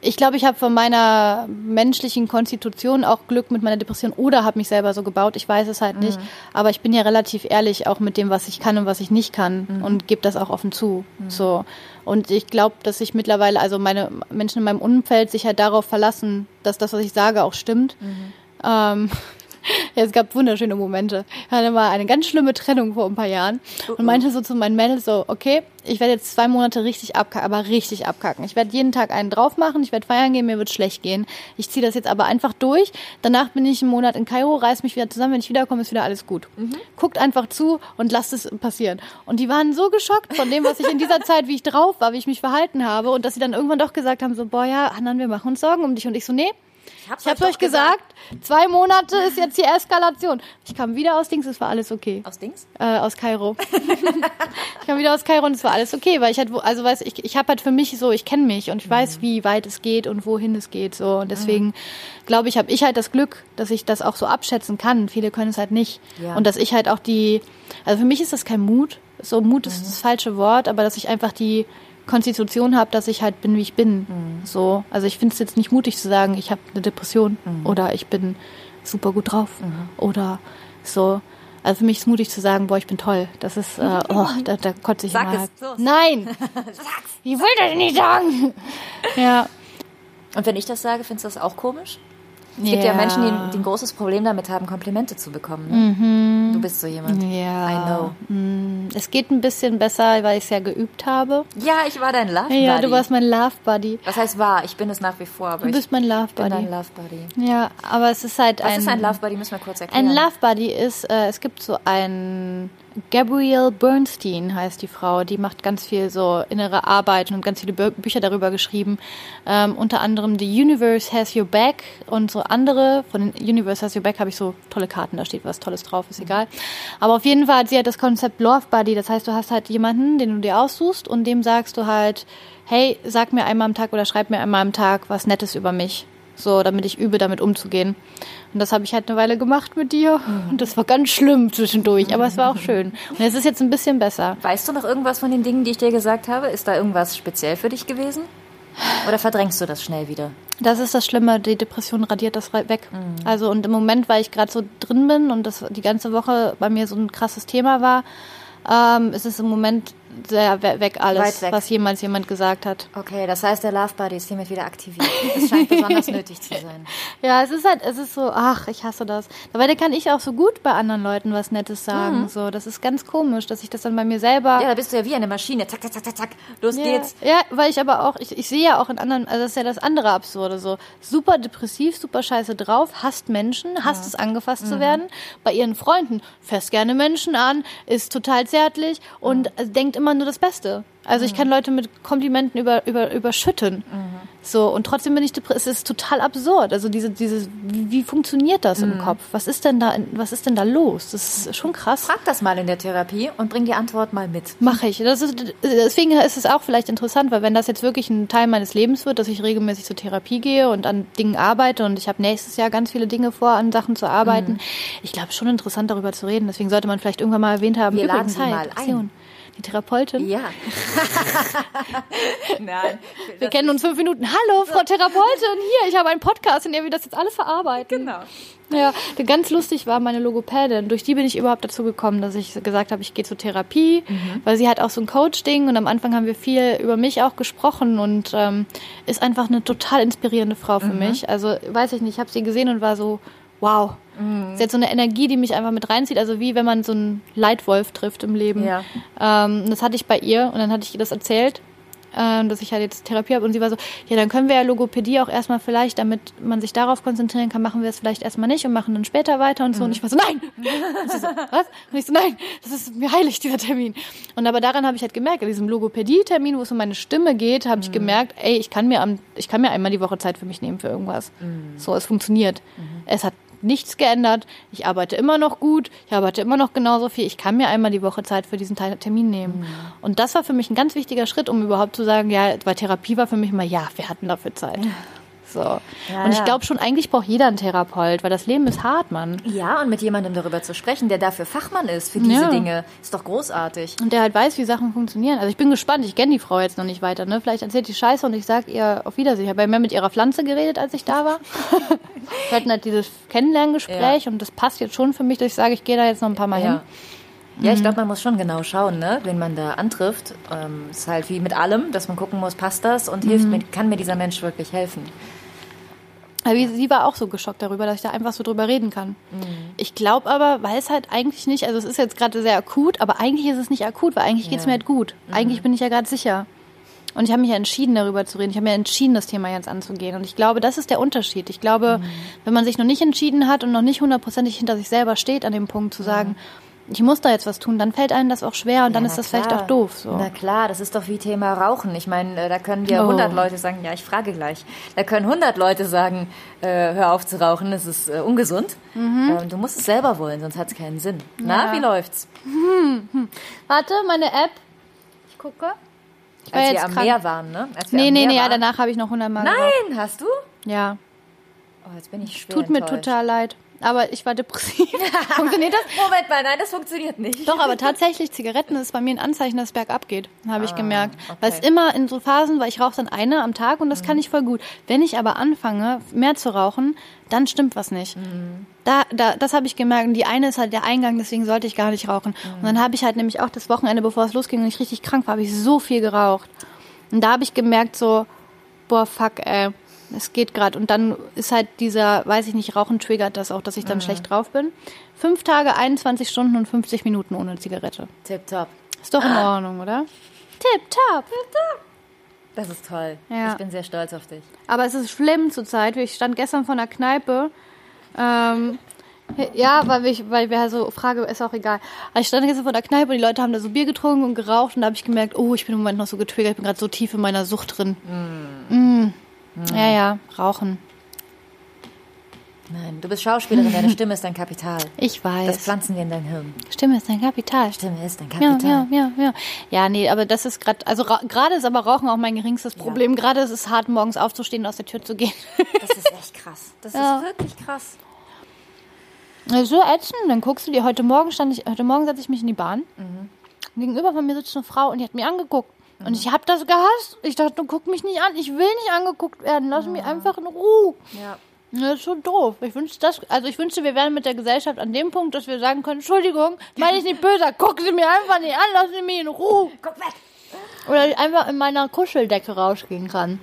ich glaube, ich habe von meiner menschlichen Konstitution auch Glück mit meiner Depression oder habe mich selber so gebaut. Ich weiß es halt Mhm. nicht. Aber ich bin ja relativ ehrlich auch mit dem, was ich kann und was ich nicht kann Mhm. und gebe das auch offen zu. So. Und ich glaube, dass ich mittlerweile, also meine Menschen in meinem Umfeld sich halt darauf verlassen, dass das, was ich sage, auch stimmt. Mhm. Ähm, ja, es gab wunderschöne Momente. Ich hatte mal eine ganz schlimme Trennung vor ein paar Jahren und meinte so zu meinen Mädels so, okay, ich werde jetzt zwei Monate richtig abkacken, aber richtig abkacken. Ich werde jeden Tag einen drauf machen, ich werde feiern gehen, mir wird schlecht gehen. Ich ziehe das jetzt aber einfach durch. Danach bin ich einen Monat in Kairo, reiß mich wieder zusammen, wenn ich wiederkomme, ist wieder alles gut. Guckt einfach zu und lasst es passieren. Und die waren so geschockt von dem, was ich in dieser Zeit, wie ich drauf war, wie ich mich verhalten habe und dass sie dann irgendwann doch gesagt haben, so, boah, ja, Hanan, wir machen uns Sorgen um dich. Und ich so, nee, ich hab's euch gesagt, zwei Monate ist jetzt die Eskalation. Ich kam wieder aus Dings, es war alles okay. Aus Dings? Äh, aus Kairo. ich kam wieder aus Kairo und es war alles okay, weil ich halt, also weiß ich, ich habe halt für mich so, ich kenne mich und ich weiß, wie weit es geht und wohin es geht so und deswegen glaube ich, habe ich halt das Glück, dass ich das auch so abschätzen kann. Viele können es halt nicht Ja. und dass ich halt auch die, also für mich ist das kein Mut. So Mut ist das falsche Wort, aber dass ich einfach die Konstitution habe, dass ich halt bin, wie ich bin. So, also ich finde es jetzt nicht mutig zu sagen, ich habe eine Depression oder ich bin super gut drauf oder so. Also für mich ist es mutig zu sagen, boah, ich bin toll. Das ist, äh, oh, da, da kotze ich Sag es, halt. Nein! Ich will das nicht sagen! Ja. Und wenn ich das sage, findest du das auch komisch? Es gibt ja Menschen, die, die ein großes Problem damit haben, Komplimente zu bekommen. Ne? Du bist so jemand. Ja. I know. Mm, Es geht ein bisschen besser, weil ich es ja geübt habe. Ja, ich war dein Love Buddy. Ja, du warst mein Love Buddy. Was heißt war? Ich bin es nach wie vor, aber Du bist mein Love ich bin Buddy. dein Love Buddy. Ja, aber es ist halt Was ein. ist ein Love Buddy? Müssen wir kurz erklären. Ein Love Buddy ist, äh, es gibt so ein Gabrielle Bernstein heißt die Frau, die macht ganz viel so innere Arbeit und ganz viele Bü Bücher darüber geschrieben. Ähm, unter anderem The Universe Has Your Back und so andere. Von den Universe Has Your Back habe ich so tolle Karten, da steht was Tolles drauf, ist egal. Aber auf jeden Fall hat sie halt das Konzept Love Buddy. Das heißt, du hast halt jemanden, den du dir aussuchst und dem sagst du halt, hey, sag mir einmal am Tag oder schreib mir einmal am Tag was Nettes über mich. So, damit ich übe, damit umzugehen. Und das habe ich halt eine Weile gemacht mit dir. Und das war ganz schlimm zwischendurch, aber es war auch schön. Und es ist jetzt ein bisschen besser. Weißt du noch irgendwas von den Dingen, die ich dir gesagt habe? Ist da irgendwas speziell für dich gewesen? Oder verdrängst du das schnell wieder? Das ist das Schlimme, die Depression radiert das weg. Also und im Moment, weil ich gerade so drin bin und das die ganze Woche bei mir so ein krasses Thema war, ähm, ist es im Moment sehr we- weg alles, weg. was jemals jemand gesagt hat. Okay, das heißt, der Love Buddy ist hiermit wieder aktiviert. Es scheint besonders nötig zu sein. Ja, es ist halt, es ist so, ach, ich hasse das. Dabei kann ich auch so gut bei anderen Leuten was Nettes sagen. So, das ist ganz komisch, dass ich das dann bei mir selber. Ja, da bist du ja wie eine Maschine. Zack, zack, zack, zack, zack. Los Ja, geht's. ja, weil ich aber auch, ich, ich sehe ja auch in anderen, also das ist ja das andere Absurde, so super depressiv, super scheiße drauf, hasst Menschen, hasst es angefasst zu werden, bei ihren Freunden fässt gerne Menschen an, ist total zärtlich und äh, denkt immer nur das Beste. Also ich kann Leute mit Komplimenten über, über, überschütten. So, und trotzdem bin ich depressiv. Es ist total absurd. Also diese, dieses, wie, wie funktioniert das im Kopf? Was ist denn da, was ist denn da los? Das ist schon krass. Frag das mal in der Therapie und bring die Antwort mal mit. Mache ich. Das ist, deswegen ist es auch vielleicht interessant, weil wenn das jetzt wirklich ein Teil meines Lebens wird, dass ich regelmäßig zur Therapie gehe und an Dingen arbeite und ich habe nächstes Jahr ganz viele Dinge vor, an Sachen zu arbeiten, Mhm. ich glaube schon interessant darüber zu reden. Deswegen sollte man vielleicht irgendwann mal erwähnt haben, Wir übrigens, laden sie mal ein. Die Therapeutin. Ja. Nein. Wir kennen uns fünf Minuten. Hallo, Frau Therapeutin, hier, ich habe einen Podcast, in dem wir das jetzt alles verarbeiten. Genau. Ja, ganz lustig war meine Logopädin. Durch die bin ich überhaupt dazu gekommen, dass ich gesagt habe, ich gehe zur Therapie, weil sie hat auch so ein Coach-Ding und am Anfang haben wir viel über mich auch gesprochen und ähm, ist einfach eine total inspirierende Frau für mich. Also weiß ich nicht, ich habe sie gesehen und war so, wow. Sie hat so eine Energie, die mich einfach mit reinzieht, also wie wenn man so einen Leitwolf trifft im Leben. Ja. Ähm, das hatte ich bei ihr und dann hatte ich ihr das erzählt ähm, dass ich halt jetzt Therapie habe und sie war so, ja, dann können wir ja Logopädie auch erstmal vielleicht, damit man sich darauf konzentrieren kann, machen wir es vielleicht erstmal nicht und machen dann später weiter und so. Und ich war so, nein! Und sie so, was? Und ich so, nein, das ist mir heilig, dieser Termin. Und aber daran habe ich halt gemerkt, an diesem Logopädie-Termin, wo es um meine Stimme geht, habe ich gemerkt, ey, ich kann mir am, ich kann mir einmal die Woche Zeit für mich nehmen für irgendwas. So, es funktioniert. Es hat nichts geändert. Ich arbeite immer noch gut. Ich arbeite immer noch genauso viel. Ich kann mir einmal die Woche Zeit für diesen Termin nehmen. Und das war für mich ein ganz wichtiger Schritt, um überhaupt zu sagen, ja, weil Therapie war für mich immer, ja, wir hatten dafür Zeit. So. und ich ja. glaube schon, eigentlich braucht jeder einen Therapeut, weil das Leben ist hart, Mann. Ja, und mit jemandem darüber zu sprechen, der dafür Fachmann ist, für diese Ja. Dinge, ist doch großartig. Und der halt weiß, wie Sachen funktionieren. Also ich bin gespannt, ich kenne die Frau jetzt noch nicht weiter. Ne? Vielleicht erzählt die Scheiße und ich sag ihr auf Wiedersehen. Ich habe ja mehr mit ihrer Pflanze geredet, als ich da war. Wir hatten halt dieses Kennenlerngespräch und das passt jetzt schon für mich, dass ich sage, ich gehe da jetzt noch ein paar Mal hin. Ja. Ja, ich glaube, man muss schon genau schauen, ne? wen man da antrifft. Ähm, ist halt wie mit allem, dass man gucken muss, passt das und hilft mir, kann mir dieser Mensch wirklich helfen. Aber sie war auch so geschockt darüber, dass ich da einfach so drüber reden kann. Ich glaube aber, weil es halt eigentlich nicht, also es ist jetzt gerade sehr akut, aber eigentlich ist es nicht akut, weil eigentlich Ja. mir halt gut. Eigentlich bin ich ja gerade sicher. Und ich habe mich ja entschieden, darüber zu reden. Ich habe mir entschieden, das Thema jetzt anzugehen. Und ich glaube, das ist der Unterschied. Ich glaube, wenn man sich noch nicht entschieden hat und noch nicht hundertprozentig hinter sich selber steht, an dem Punkt zu sagen, ich muss da jetzt was tun, dann fällt einem das auch schwer und dann Ja, ist na das vielleicht klar. auch doof. So. Na klar, das ist doch wie Thema Rauchen. Ich meine, äh, da können dir Oh. 100 Leute sagen, ja, ich frage gleich. Da können 100 Leute sagen, äh, hör auf zu rauchen, es ist äh, ungesund. Ähm, du musst es selber wollen, sonst hat es keinen Sinn. Na, Ja. wie läuft's? Warte, meine App. Ich gucke. Ich war Als wir jetzt am krank. Meer waren, ne? Als Nee, nee, nee, ja, danach habe ich noch hundertmal geraucht. Nein, hast du? Ja. Oh, jetzt bin ich schwer Tut mir total leid. Aber ich war depressiv. Funktioniert das? Moment mal, nein, das funktioniert nicht. Doch, aber tatsächlich, Zigaretten ist bei mir ein Anzeichen, dass es bergab geht, habe ich gemerkt. Ah, okay. Mhm. Weil es immer in so Phasen, weil ich rauche dann eine am Tag und das kann ich voll gut. Wenn ich aber anfange, mehr zu rauchen, dann stimmt was nicht. Mhm. Da, da, das habe ich gemerkt. Und die eine ist halt der Eingang, deswegen sollte ich gar nicht rauchen. Und dann habe ich halt nämlich auch das Wochenende, bevor es losging und ich richtig krank war, habe ich so viel geraucht. Und da habe ich gemerkt so, boah, fuck, ey, es geht gerade. Und dann ist halt dieser, weiß ich nicht, Rauchen triggert das auch, dass ich dann schlecht drauf bin. Fünf Tage, 21 Stunden und 50 Minuten ohne Zigarette. Tipptopp. Ist doch in Ordnung, oder? Tip top. Das ist toll. Ja. Ich bin sehr stolz auf dich. Aber es ist schlimm zurzeit. Ich stand gestern vor einer Kneipe. Ähm, ja, weil ich, weil wir so Frage ist auch egal. Aber ich stand gestern vor der Kneipe und die Leute haben da so Bier getrunken und geraucht und da habe ich gemerkt, oh, ich bin im Moment noch so getriggert, ich bin gerade so tief in meiner Sucht drin. Mm. Ja, ja, rauchen. Nein, du bist Schauspielerin, deine Stimme ist dein Kapital. Ich Das weiß. pflanzen wir in dein Hirn. Stimme ist dein Kapital. Stimme ist dein Ja, Kapital. ja, ja, ja. Ja, nee, aber das ist gerade, also ra- gerade ist aber Rauchen auch mein geringstes Problem. Gerade ist es hart, morgens aufzustehen und aus der Tür zu gehen. Das ist echt krass. Das Ja. ist wirklich krass. Das so ätzend. Dann guckst du dir, heute Morgen stand ich, heute Morgen setze ich mich in die Bahn. Mhm. Gegenüber von mir sitzt eine Frau und die hat mich angeguckt. Und ich habe das gehasst. Ich dachte, du guck mich nicht an. Ich will nicht angeguckt werden. Lass mich einfach in Ruhe. Ja. Das ist so doof. Ich wünschte, das, also ich wünschte, wir wären mit der Gesellschaft an dem Punkt, dass wir sagen können, Entschuldigung, meine ich nicht böse, guck sie mir einfach nicht an, lass sie mich in Ruhe. Guck weg! Oder ich einfach in meiner Kuscheldecke rausgehen kann.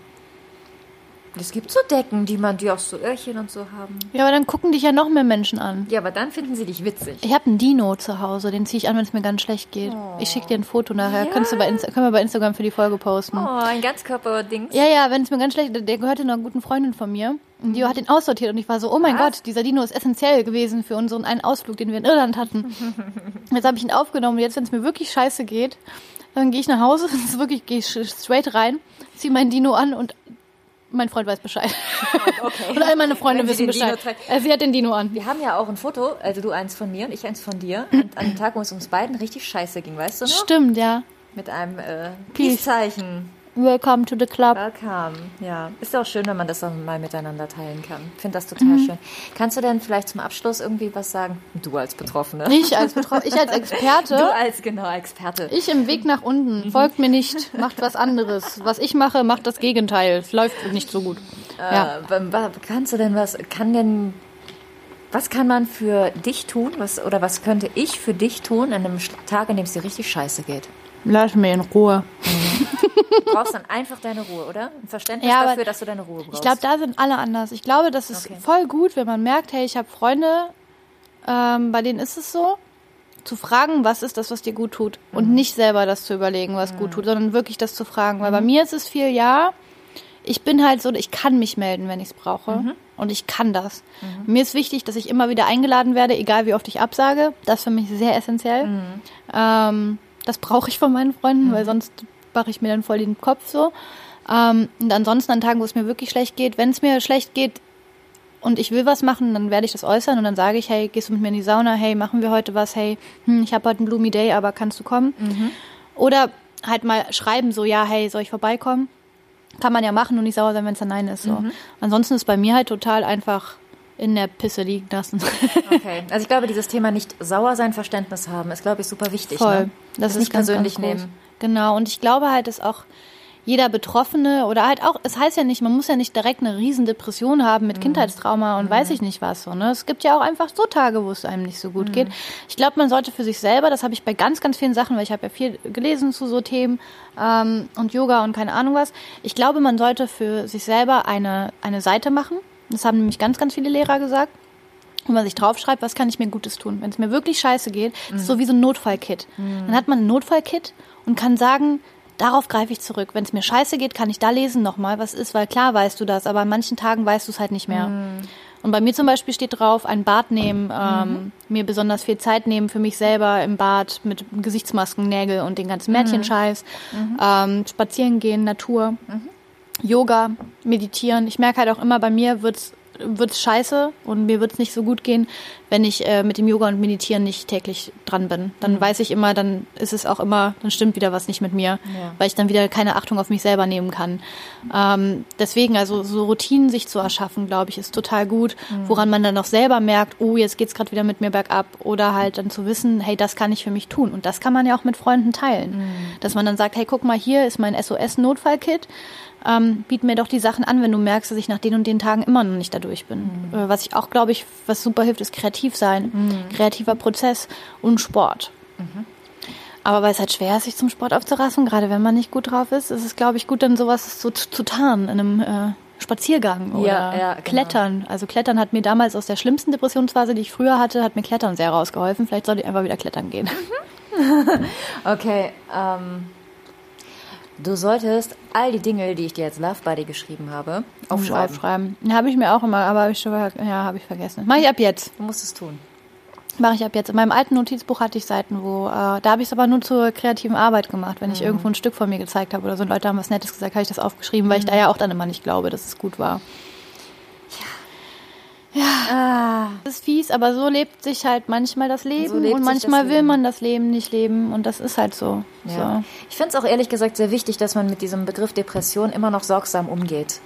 Es gibt so Decken, die man, die auch so Öhrchen und so haben. Ja, aber dann gucken dich ja noch mehr Menschen an. Ja, aber dann finden sie dich witzig. Ich habe einen Dino zu Hause, den ziehe ich an, wenn es mir ganz schlecht geht. Ich schicke dir ein Foto nachher. Ja. Kannst du bei Insta können wir bei Instagram für die Folge posten. Oh, ein Ganzkörper-Dings. Ja, ja, wenn es mir ganz schlecht, der gehörte einer guten Freundin von mir. Und die hat den aussortiert und ich war so, oh mein Was? Gott, dieser Dino ist essentiell gewesen für unseren einen Ausflug, den wir in Irland hatten. jetzt habe ich ihn aufgenommen und jetzt, wenn es mir wirklich scheiße geht, dann gehe ich nach Hause, das ist wirklich, gehe ich straight rein, ziehe meinen Dino an und mein Freund weiß Bescheid. Okay. Und all meine Freunde wissen Bescheid. Äh, sie hat den Dino an. Wir haben ja auch ein Foto, also du eins von mir und ich eins von dir. Und an dem Tag, wo es uns beiden richtig scheiße ging, weißt du noch? Stimmt, ja. Mit einem äh, Peace. Peace-Zeichen. Welcome to the club. Welcome. Ja, ist auch schön, wenn man das auch mal miteinander teilen kann. Ich finde das total schön. Kannst du denn vielleicht zum Abschluss irgendwie was sagen? Du als Betroffene. Ich als Betro ich als Experte. Du als, genau, Experte. Ich im Weg nach unten. Folgt mir nicht, macht was anderes. Was ich mache, macht das Gegenteil. Es läuft nicht so gut. Ja. Äh, wa- kannst du denn was, kann denn, was kann man für dich tun? Was, oder was könnte ich für dich tun an einem Tag, an dem es dir richtig scheiße geht? Lass mir in Ruhe. Du brauchst dann einfach deine Ruhe, oder? Ein Verständnis Ja, dafür, dass du deine Ruhe brauchst. Ich glaube, da sind alle anders. Ich glaube, das ist Okay. voll gut, wenn man merkt, hey, ich habe Freunde, ähm, bei denen ist es so, zu fragen, was ist das, was dir gut tut. Und nicht selber das zu überlegen, was gut tut, sondern wirklich das zu fragen. Weil bei mir ist es viel, ja, ich bin halt so, ich kann mich melden, wenn ich es brauche. Und ich kann das. Mir ist wichtig, dass ich immer wieder eingeladen werde, egal wie oft ich absage. Das ist für mich sehr essentiell. Ähm, das brauche ich von meinen Freunden, weil sonst mache ich mir dann voll den Kopf so. Ähm, und ansonsten an Tagen, wo es mir wirklich schlecht geht, wenn es mir schlecht geht und ich will was machen, dann werde ich das äußern und dann sage ich, hey, gehst du mit mir in die Sauna? Hey, machen wir heute was? Hey, hm, ich habe heute einen Gloomy Day, aber kannst du kommen? Oder halt mal schreiben, so, ja, hey, soll ich vorbeikommen? Kann man ja machen und nicht sauer sein, wenn es ein Nein ist. So. Ansonsten ist bei mir halt total einfach in der Pisse liegen lassen. Okay. Also ich glaube, dieses Thema nicht sauer sein, Verständnis haben, ist, glaube ich, super wichtig. Voll. Ne? Das, ist nicht ganz, persönlich ganz nehmen. Genau. Und ich glaube halt, dass auch jeder Betroffene oder halt auch, es heißt ja nicht, man muss ja nicht direkt eine riesen Depression haben Mhm. mit Kindheitstrauma und weiß ich nicht was so. Ne? Es gibt ja auch einfach so Tage, wo es einem nicht so Mhm. gut geht. Ich glaube, man sollte für sich selber, das habe ich bei ganz, ganz vielen Sachen, weil ich habe ja viel gelesen zu so Themen ähm, und Yoga und keine Ahnung was. Ich glaube, man sollte für sich selber eine, eine Seite machen. Das haben nämlich ganz, ganz viele Lehrer gesagt wo man sich draufschreibt, was kann ich mir Gutes tun. Wenn es mir wirklich scheiße geht, ist es so wie so ein Notfallkit. Dann hat man ein Notfallkit und kann sagen, darauf greife ich zurück. Wenn es mir scheiße geht, kann ich da lesen nochmal, was ist, weil klar weißt du das, aber an manchen Tagen weißt du es halt nicht mehr. Und bei mir zum Beispiel steht drauf, ein Bad nehmen, ähm, mir besonders viel Zeit nehmen für mich selber im Bad mit Gesichtsmasken, Nägel und den ganzen Mädchenscheiß, ähm, spazieren gehen, Natur. Yoga, meditieren. Ich merke halt auch immer, bei mir wird's wird's scheiße und mir wird's nicht so gut gehen, wenn ich äh, mit dem Yoga und Meditieren nicht täglich dran bin. Dann weiß ich immer, dann ist es auch immer, dann stimmt wieder was nicht mit mir, Ja. weil ich dann wieder keine Achtung auf mich selber nehmen kann. Ähm, deswegen, also so Routinen sich zu erschaffen, glaube ich, ist total gut, woran man dann auch selber merkt, oh, jetzt geht's gerade wieder mit mir bergab oder halt dann zu wissen, hey, das kann ich für mich tun und das kann man ja auch mit Freunden teilen, dass man dann sagt, hey, guck mal, hier ist mein SOS-Notfallkit ähm, biet mir doch die Sachen an, wenn du merkst, dass ich nach den und den Tagen immer noch nicht dadurch bin. Äh, was ich auch, glaube ich, was super hilft, ist kreativ sein, kreativer Prozess und Sport. Aber weil es halt schwer ist, sich zum Sport aufzuraffen, gerade wenn man nicht gut drauf ist, ist es, glaube ich, gut, dann sowas so zu, zu tarnen in einem äh, Spaziergang oder Ja, ja, genau. Klettern. Also Klettern hat mir damals aus der schlimmsten Depressionsphase, die ich früher hatte, hat mir Klettern sehr rausgeholfen. Vielleicht sollte ich einfach wieder klettern gehen. Okay, ähm, du solltest all die Dinge, die ich dir als Love Buddy geschrieben habe, aufschreiben. Aufschreiben. Ja, habe ich mir auch immer, aber habe ich schon, ja, habe ich vergessen. Mach ich ab jetzt. Du musst es tun. Mache ich ab jetzt. In meinem alten Notizbuch hatte ich Seiten, wo, äh, da habe ich es aber nur zur kreativen Arbeit gemacht. Wenn ich Mhm. irgendwo ein Stück von mir gezeigt habe oder so und Leute haben was Nettes gesagt, habe ich das aufgeschrieben, weil ich Mhm. da ja auch dann immer nicht glaube, dass es gut war. Ah, Das ist fies, aber so lebt sich halt manchmal das Leben So und manchmal will Leben. man das Leben nicht leben und das ist halt so. ja. so. Ich finde es auch ehrlich gesagt sehr wichtig, dass man mit diesem Begriff Depression immer noch sorgsam umgeht.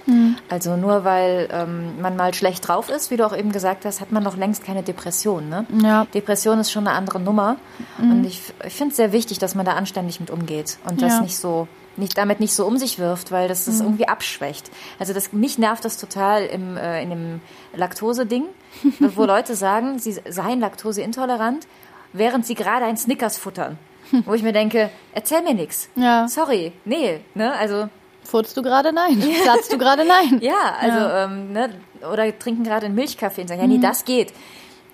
Also nur weil ähm, man mal schlecht drauf ist, wie du auch eben gesagt hast, hat man noch längst keine Depression. Ne? Ja. Depression ist schon eine andere Nummer. Und ich, ich finde es sehr wichtig, dass man da anständig mit umgeht und das Ja. nicht so nicht damit nicht so um sich wirft, weil das das irgendwie abschwächt. Also das mich nervt das total im äh, in dem Laktose-Ding, wo Leute sagen, sie seien laktoseintolerant, während sie gerade ein Snickers futtern. Wo ich mir denke, erzähl mir nichts. Ja. Sorry, nee, ne? Also Furzt du gerade nein? Platzt du gerade nein? ja, also Ähm, ne? oder trinken gerade einen Milchkaffee und sagen, ja, nee, das geht.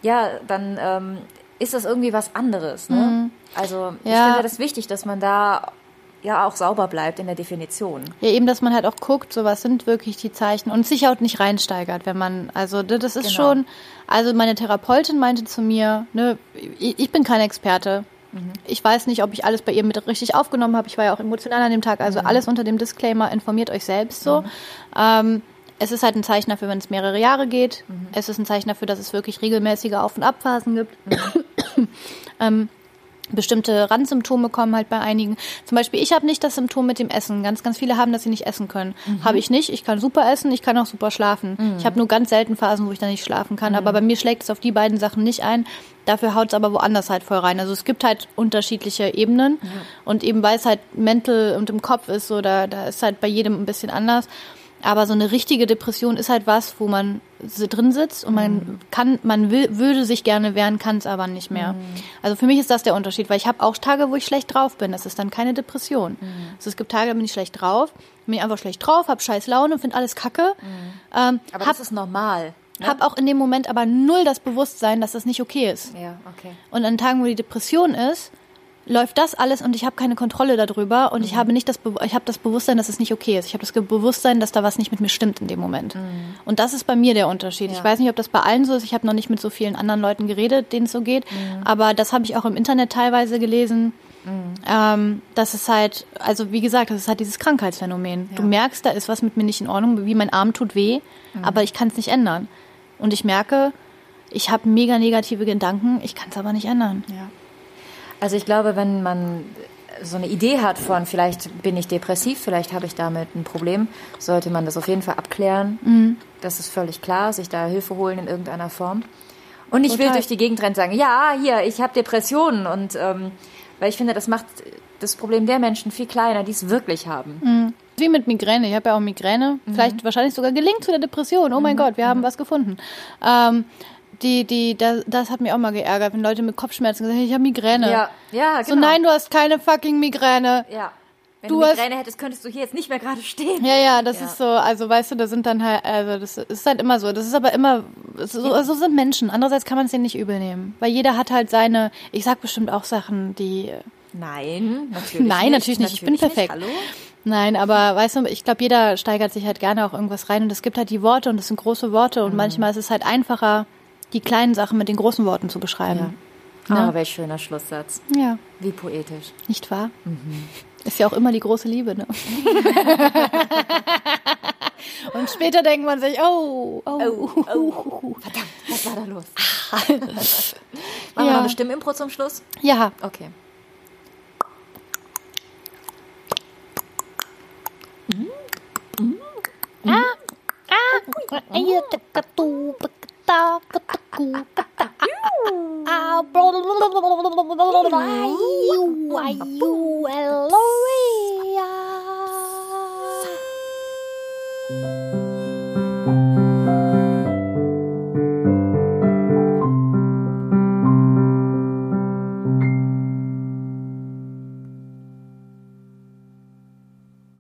Ja, dann ähm, ist das irgendwie was anderes. Ne? Also ich Ja. finde das wichtig, dass man da ja auch sauber bleibt in der Definition. Ja, eben, dass man halt auch guckt, so was sind wirklich die Zeichen und sich auch nicht reinsteigert, wenn man, also das ist Genau. schon, also meine Therapeutin meinte zu mir, ne, ich, ich bin kein Experte. Ich weiß nicht, ob ich alles bei ihr mit richtig aufgenommen habe. Ich war ja auch emotional an dem Tag, also alles unter dem Disclaimer, informiert euch selbst so. Ähm, es ist halt ein Zeichen dafür, wenn es mehrere Jahre geht. Es ist ein Zeichen dafür, dass es wirklich regelmäßige Auf- und Abphasen gibt. ähm, bestimmte Randsymptome kommen halt bei einigen. Zum Beispiel, ich habe nicht das Symptom mit dem Essen. Ganz, ganz viele haben, dass sie nicht essen können. Habe ich nicht. Ich kann super essen, ich kann auch super schlafen. Ich habe nur ganz selten Phasen, wo ich dann nicht schlafen kann. Aber bei mir schlägt es auf die beiden Sachen nicht ein. Dafür haut es aber woanders halt voll rein. Also es gibt halt unterschiedliche Ebenen. Und eben weil es halt mental und im Kopf ist, so da, da ist halt bei jedem ein bisschen anders. Aber so eine richtige Depression ist halt was, wo man drin sitzt und man kann, man will, würde sich gerne wehren, kann es aber nicht mehr. Also für mich ist das der Unterschied, weil ich habe auch Tage, wo ich schlecht drauf bin. Das ist dann keine Depression. Also es gibt Tage, da bin ich schlecht drauf, bin ich einfach schlecht drauf, habe scheiß Laune, finde alles kacke. Ähm, Aber hab, das ist normal. Ne? hab auch in dem Moment aber null das Bewusstsein, dass das nicht okay ist. ja, okay. Und an Tagen, wo die Depression ist, läuft das alles und ich habe keine Kontrolle darüber und ich habe nicht das Be ich habe das Bewusstsein, dass es nicht okay ist. Ich habe das Bewusstsein, dass da was nicht mit mir stimmt in dem Moment. Und das ist bei mir der Unterschied. Ich Ja. weiß nicht, ob das bei allen so ist. Ich habe noch nicht mit so vielen anderen Leuten geredet, denen es so geht, aber das habe ich auch im Internet teilweise gelesen. Ähm, das ist halt, also wie gesagt, das ist halt dieses Krankheitsphänomen. Du Ja. merkst, da ist was mit mir nicht in Ordnung, wie mein Arm tut weh, aber ich kann es nicht ändern. Und ich merke, ich habe mega negative Gedanken, ich kann es aber nicht ändern. Ja. Also ich glaube, wenn man so eine Idee hat von, vielleicht bin ich depressiv, vielleicht habe ich damit ein Problem, sollte man das auf jeden Fall abklären. Mhm. Das ist völlig klar, sich da Hilfe holen in irgendeiner Form. Und ich will Total. durch die Gegend rennen sagen, ja, hier, ich habe Depressionen. Und ähm, weil ich finde, das macht das Problem der Menschen viel kleiner, die es wirklich haben. Wie mit Migräne. Ich habe ja auch Migräne. Vielleicht wahrscheinlich sogar gelingt zu der Depression. Oh mein Gott, wir haben was gefunden. Ähm, die, die, das, das hat mich auch mal geärgert, wenn Leute mit Kopfschmerzen gesagt haben, ich habe Migräne. Ja, ja, So, genau. nein, du hast keine fucking Migräne. Ja. Wenn Du du, hast- Migräne hättest, könntest du hier jetzt nicht mehr gerade stehen. Ja, ja, das Ja. ist so, also weißt du, da sind dann halt, also das ist halt immer so. Das ist aber immer, so, so sind Menschen. Andererseits kann man es denen nicht übel nehmen. Weil jeder hat halt seine, ich sag bestimmt auch Sachen, die, Nein, natürlich Nein, nicht. natürlich nicht. Ich bin Natürlich perfekt. Hallo? nein, aber weißt du, ich glaube, jeder steigert sich halt gerne auch irgendwas rein und es gibt halt die Worte und es sind große Worte und manchmal ist es halt einfacher, die kleinen Sachen mit den großen Worten zu beschreiben. Ah, welch schöner Schlusssatz. Ja, Wie poetisch. nicht wahr? Ist ja auch immer die große Liebe, ne? und später denkt man sich, oh, oh, Verdammt, was war da los? Machen wir Ja. noch eine Stimmimpro zum Schluss? ja. Okay. Ah, kita ketemu peta ayu